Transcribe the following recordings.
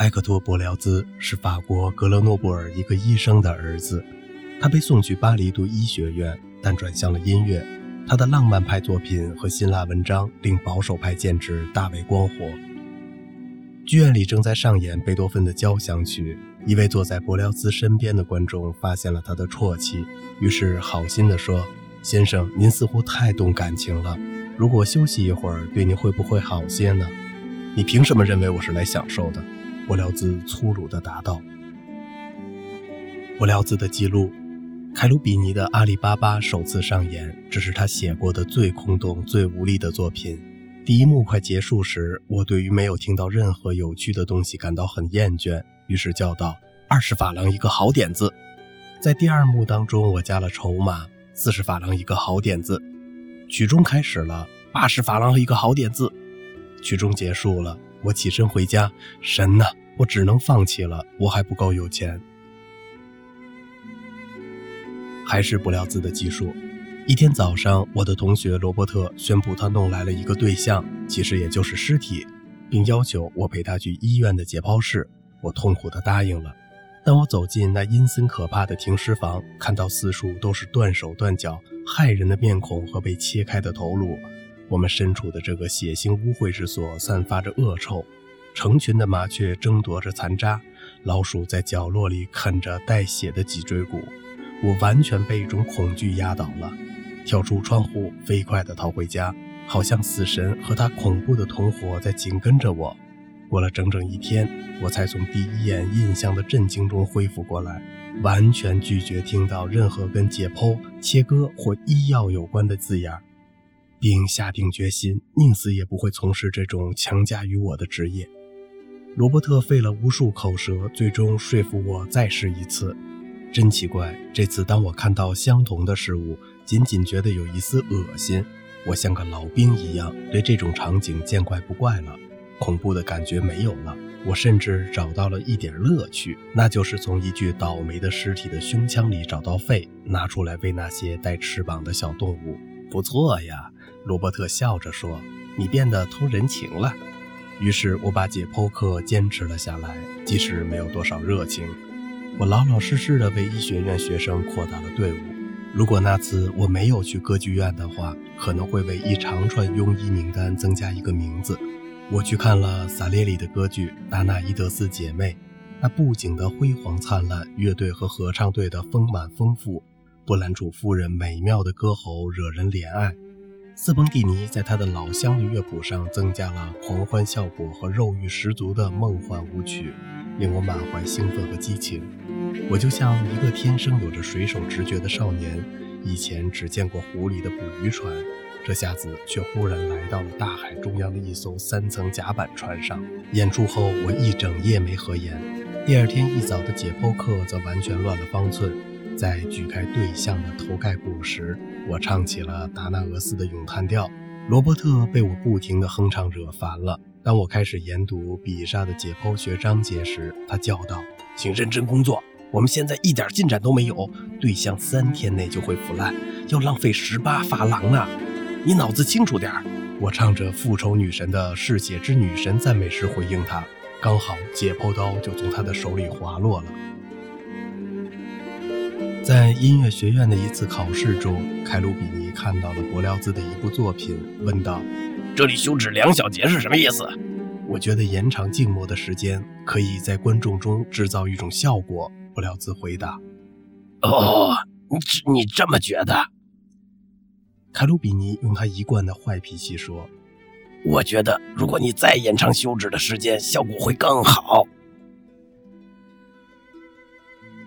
埃克托·伯辽兹是法国格勒诺布尔一个医生的儿子，他被送去巴黎读医学院，但转向了音乐。他的浪漫派作品和辛辣文章令保守派建制大为光火。剧院里正在上演贝多芬的交响曲，一位坐在伯辽兹身边的观众发现了他的啜泣，于是好心地说：“先生，您似乎太动感情了，如果休息一会儿，对您会不会好些呢？”你凭什么认为我是来享受的？伯辽兹粗鲁地答道。伯辽兹的记录：凯鲁比尼的《阿里巴巴》首次上演，这是他写过的最空洞、最无力的作品。第一幕快结束时，我对于没有听到任何有趣的东西感到很厌倦，于是叫道：“二十法郎一个好点子。”在第二幕当中，我加了筹码：四十法郎一个好点子。曲终开始了，八十法郎一个好点子。曲终结束了，我起身回家。神呐！我只能放弃了，我还不够有钱。还是不料字的技术。一天早上，我的同学罗伯特宣布他弄来了一个对象，其实也就是尸体，并要求我陪他去医院的解剖室。我痛苦地答应了。当我走进那阴森可怕的停尸房，看到四处都是断手断脚、骇人的面孔和被切开的头颅，我们身处的这个血腥污秽之所散发着恶臭。成群的麻雀争夺着残渣，老鼠在角落里啃着带血的脊椎骨。我完全被一种恐惧压倒了，跳出窗户，飞快地逃回家，好像死神和他恐怖的同伙在紧跟着我。过了整整一天，我才从第一眼印象的震惊中恢复过来，完全拒绝听到任何跟解剖、切割或医药有关的字眼，并下定决心，宁死也不会从事这种强加于我的职业。罗伯特费了无数口舌，最终说服我再试一次。真奇怪，这次当我看到相同的事物，仅仅觉得有一丝恶心。我像个老兵一样，对这种场景见怪不怪了，恐怖的感觉没有了。我甚至找到了一点乐趣，那就是从一具倒霉的尸体的胸腔里找到肺，拿出来喂那些带翅膀的小动物。不错呀，罗伯特笑着说：“你变得通人情了。”于是我把解剖课坚持了下来，即使没有多少热情。我老老实实地为医学院学生扩大了队伍。如果那次我没有去歌剧院的话，可能会为一长串庸医名单增加一个名字。我去看了萨列里的歌剧《达纳伊德斯姐妹》，那布景的辉煌灿烂，乐队和合唱队的丰满丰富，布兰楚夫人美妙的歌喉惹人怜爱。斯彭蒂尼在他的老乡的乐谱上增加了狂欢效果和肉欲十足的梦幻舞曲，令我满怀兴奋和激情。我就像一个天生有着水手直觉的少年，以前只见过湖里的捕鱼船，这下子却忽然来到了大海中央的一艘三层甲板船上。演出后，我一整夜没合眼。第二天一早的解剖课则完全乱了方寸。在锯开对象的头盖骨时，我唱起了达纳俄斯的咏叹调。罗伯特被我不停的哼唱惹烦了。当我开始研读比萨的解剖学章节时，他叫道：“请认真工作，我们现在一点进展都没有。对象三天内就会腐烂，要浪费十八法郎呢。你脑子清楚点。”我唱着复仇女神的嗜血之女神赞美诗回应他，刚好解剖刀就从他的手里滑落了。在音乐学院的一次考试中，凯鲁比尼看到了伯辽兹的一部作品，问道：“这里休止两小节是什么意思？”我觉得延长静默的时间可以在观众中制造一种效果。伯辽兹回答：“哦，你你这么觉得？”凯鲁比尼用他一贯的坏脾气说：“我觉得如果你再延长休止的时间，效果会更好。”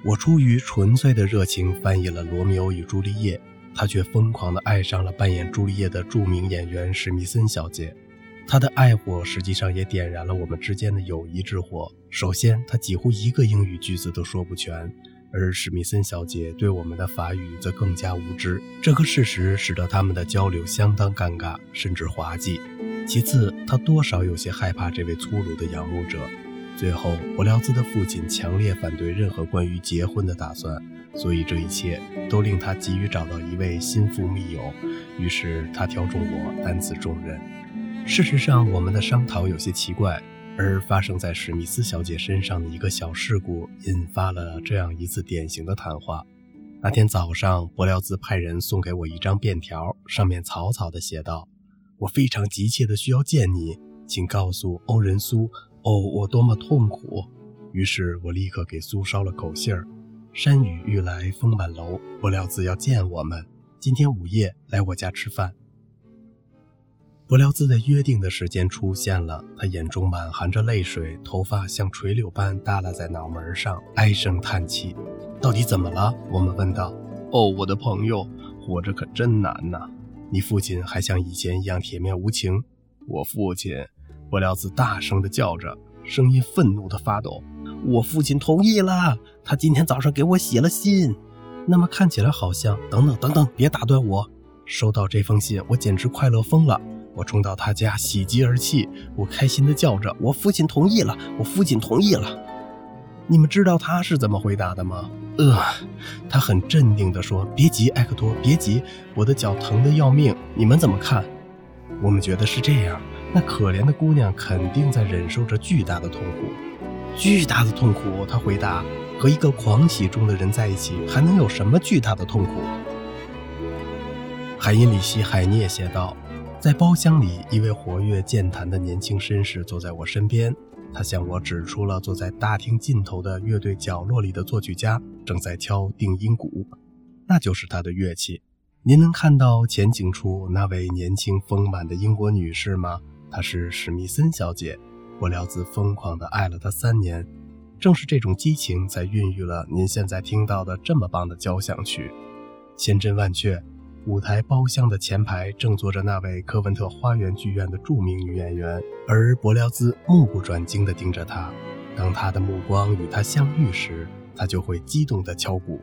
我出于纯粹的热情翻译了《罗密欧与朱丽叶》，他却疯狂地爱上了扮演朱丽叶的著名演员史密森小姐。他的爱火实际上也点燃了我们之间的友谊之火。首先，他几乎一个英语句子都说不全，而史密森小姐对我们的法语则更加无知。这个事实使得他们的交流相当尴尬，甚至滑稽。其次，他多少有些害怕这位粗鲁的仰慕者。最后，伯辽兹的父亲强烈反对任何关于结婚的打算，所以这一切都令他急于找到一位心腹密友。于是他挑中我，担此重任。事实上，我们的商讨有些奇怪。而发生在史密斯小姐身上的一个小事故，引发了这样一次典型的谈话。那天早上，伯辽兹派人送给我一张便条，上面草草地写道：“我非常急切地需要见你，请告诉欧仁苏，哦，我多么痛苦。”于是我立刻给苏捎了口信儿：“山雨欲来风满楼，伯辽兹要见我们，今天午夜来我家吃饭。”伯辽兹在约定的时间出现了，他眼中满含着泪水，头发像垂柳般耷拉在脑门上，唉声叹气。到底怎么了？我们问道。哦，我的朋友，活着可真难呐！你父亲还像以前一样铁面无情？我父亲，伯辽兹大声地叫着，声音愤怒地发抖。我父亲同意了，他今天早上给我写了信。那么看起来好像……等等等等，别打断我！收到这封信，我简直快乐疯了。我冲到他家，喜极而泣。我开心地叫着：“我父亲同意了！我父亲同意了！”你们知道他是怎么回答的吗？呃，他很镇定地说：“别急，埃克托，别急，我的脚疼得要命。你们怎么看？”我们觉得是这样。那可怜的姑娘肯定在忍受着巨大的痛苦，巨大的痛苦。他回答：“和一个狂喜中的人在一起，还能有什么巨大的痛苦？”海因里希·海涅写道。在包厢里，一位活跃健谈的年轻绅士坐在我身边。他向我指出了坐在大厅尽头的乐队角落里的作曲家正在敲定音鼓，那就是他的乐器。您能看到前景处那位年轻丰满的英国女士吗？她是史密森小姐。我辽兹疯狂地爱了她三年，正是这种激情才孕育了您现在听到的这么棒的交响曲，千真万确。舞台包厢的前排正坐着那位科文特花园剧院的著名女演员，而伯辽兹目不转睛地盯着她。当他的目光与她相遇时，他就会激动地敲鼓。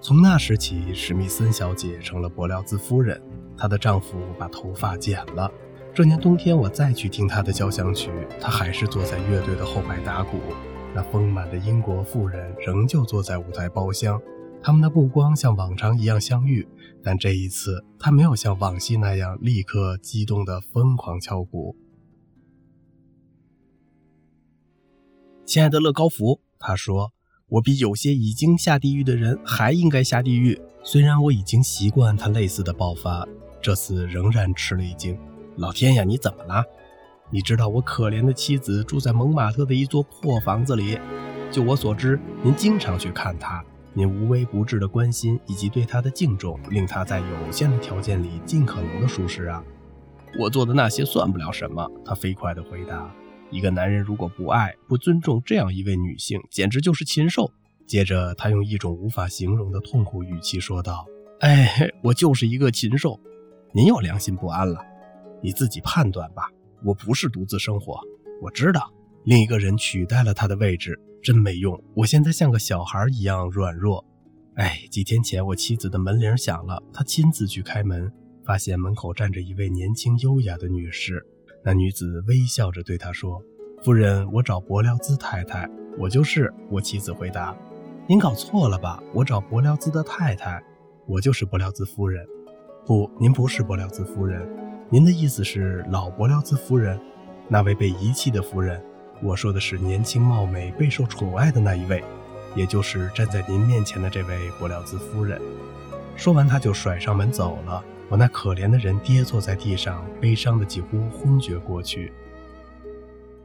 从那时起，史密森小姐成了伯辽兹夫人。她的丈夫把头发剪了。这年冬天，我再去听他的交响曲，他还是坐在乐队的后排打鼓。那丰满的英国妇人仍旧坐在舞台包厢。他们的目光像往常一样相遇，但这一次他没有像往昔那样立刻激动地疯狂敲鼓。亲爱的乐高福，他说：“我比有些已经下地狱的人还应该下地狱。虽然我已经习惯他类似的爆发，这次仍然吃了一惊。老天呀，你怎么了？你知道我可怜的妻子住在蒙马特的一座破房子里。就我所知，您经常去看她。”您无微不至的关心以及对她的敬重，令她在有限的条件里尽可能的舒适啊。我做的那些算不了什么，他飞快地回答。一个男人如果不爱、不尊重这样一位女性，简直就是禽兽。接着，他用一种无法形容的痛苦语气说道：“哎，我就是一个禽兽。您又良心不安了，你自己判断吧。我不是独自生活，我知道另一个人取代了他的位置。”真没用！我现在像个小孩一样软弱。哎，几天前我妻子的门铃响了，她亲自去开门，发现门口站着一位年轻优雅的女士。那女子微笑着对她说：“夫人，我找伯辽兹太太。”“我就是。”我妻子回答。“您搞错了吧？我找伯辽兹的太太。我就是伯辽兹夫人。”“不，您不是伯辽兹夫人。您的意思是老伯辽兹夫人，那位被遗弃的夫人。”我说的是年轻貌美、备受宠爱的那一位，也就是站在您面前的这位伯辽兹夫人。说完，他就甩上门走了。我那可怜的人跌坐在地上，悲伤的几乎昏厥过去。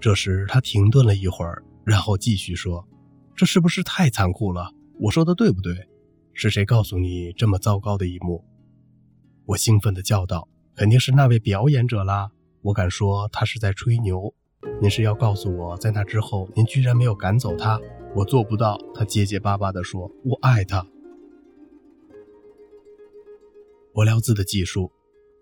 这时，他停顿了一会儿，然后继续说：“这是不是太残酷了？我说的对不对？是谁告诉你这么糟糕的一幕？”我兴奋地叫道：“肯定是那位表演者啦！我敢说，他是在吹牛。”您是要告诉我在那之后，您居然没有赶走他？我做不到。他结结巴巴地说：“我爱他。”伯辽兹的记述：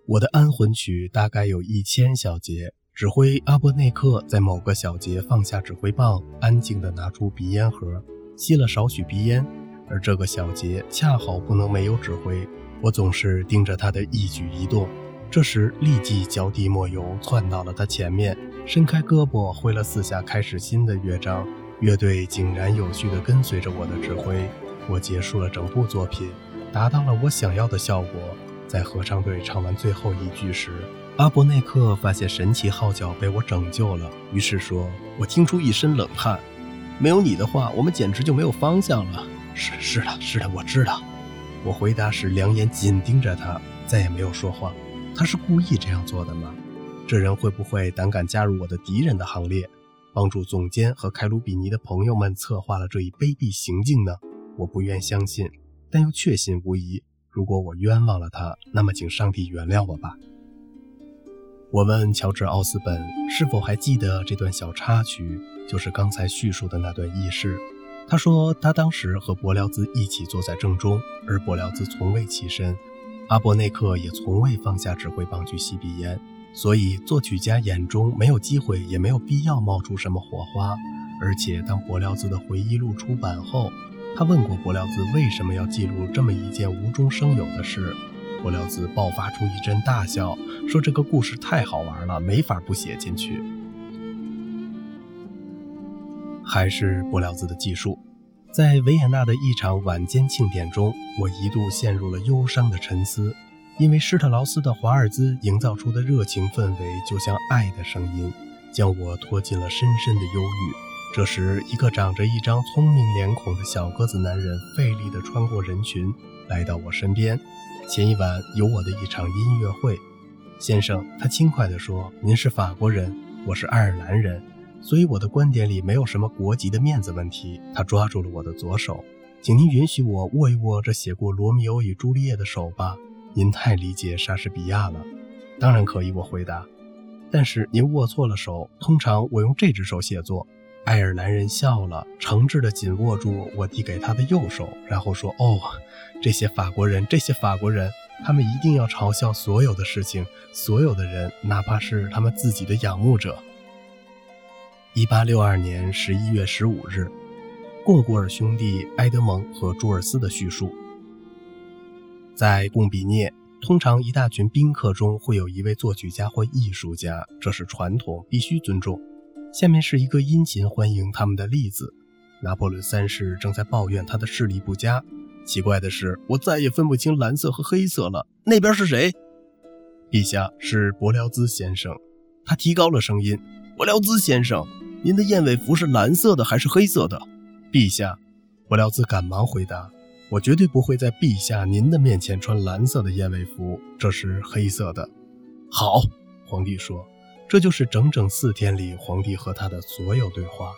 我的安魂曲大概有一千小节。指挥阿波内克在某个小节放下指挥棒，安静地拿出鼻烟盒，吸了少许鼻烟。而这个小节恰好不能没有指挥。我总是盯着他的一举一动。这时，立即脚底抹油，窜到了他前面，伸开胳膊挥了四下，开始新的乐章。乐队井然有序地跟随着我的指挥。我结束了整部作品，达到了我想要的效果。在合唱队唱完最后一句时，阿伯内克发现神奇号角被我拯救了，于是说：“我听出一身冷汗。没有你的话，我们简直就没有方向了。”“是是的，是的，我知道。”我回答时，两眼紧盯着他，再也没有说话。他是故意这样做的吗？这人会不会胆敢加入我的敌人的行列，帮助总监和凯鲁比尼的朋友们策划了这一卑鄙行径呢？我不愿相信，但又确信无疑。如果我冤枉了他，那么请上帝原谅我吧。我问乔治·奥斯本是否还记得这段小插曲，就是刚才叙述的那段轶事。他说，他当时和伯辽兹一起坐在正中，而伯辽兹从未起身，阿伯内克也从未放下指挥棒去吸鼻烟，所以作曲家眼中没有机会，也没有必要冒出什么火花。而且，当伯辽兹的回忆录出版后，他问过伯辽兹为什么要记录这么一件无中生有的事。伯辽兹爆发出一阵大笑，说：“这个故事太好玩了，没法不写进去。”还是伯辽兹的技术。在维也纳的一场晚间庆典中，我一度陷入了忧伤的沉思，因为施特劳斯的华尔兹营造出的热情氛围，就像爱的声音，将我拖进了深深的忧郁。这时，一个长着一张聪明脸孔的小个子男人费力地穿过人群，来到我身边。前一晚有我的一场音乐会，先生，他轻快地说：“您是法国人，我是爱尔兰人，所以我的观点里没有什么国籍的面子问题。”他抓住了我的左手，请您允许我握一握这写过《罗密欧与朱丽叶》的手吧。您太理解莎士比亚了。当然可以，我回答。但是您握错了手，通常我用这只手写作。爱尔兰人笑了，诚挚地紧握住我递给他的右手，然后说：“哦，这些法国人，这些法国人，他们一定要嘲笑所有的事情，所有的人，哪怕是他们自己的仰慕者。”一八六二年十一月十五日，贡古尔兄弟埃德蒙和朱尔斯的叙述。在贡比涅，通常一大群宾客中会有一位作曲家或艺术家，这是传统，必须尊重。下面是一个殷勤欢迎他们的例子。拿破仑三世正在抱怨他的视力不佳。奇怪的是，我再也分不清蓝色和黑色了。那边是谁？陛下，是伯辽兹先生。他提高了声音：“伯辽兹先生，您的燕尾服是蓝色的还是黑色的？”陛下，伯辽兹赶忙回答：“我绝对不会在陛下您的面前穿蓝色的燕尾服，这是黑色的。”好，皇帝说。这就是整整四天里皇帝和他的所有对话。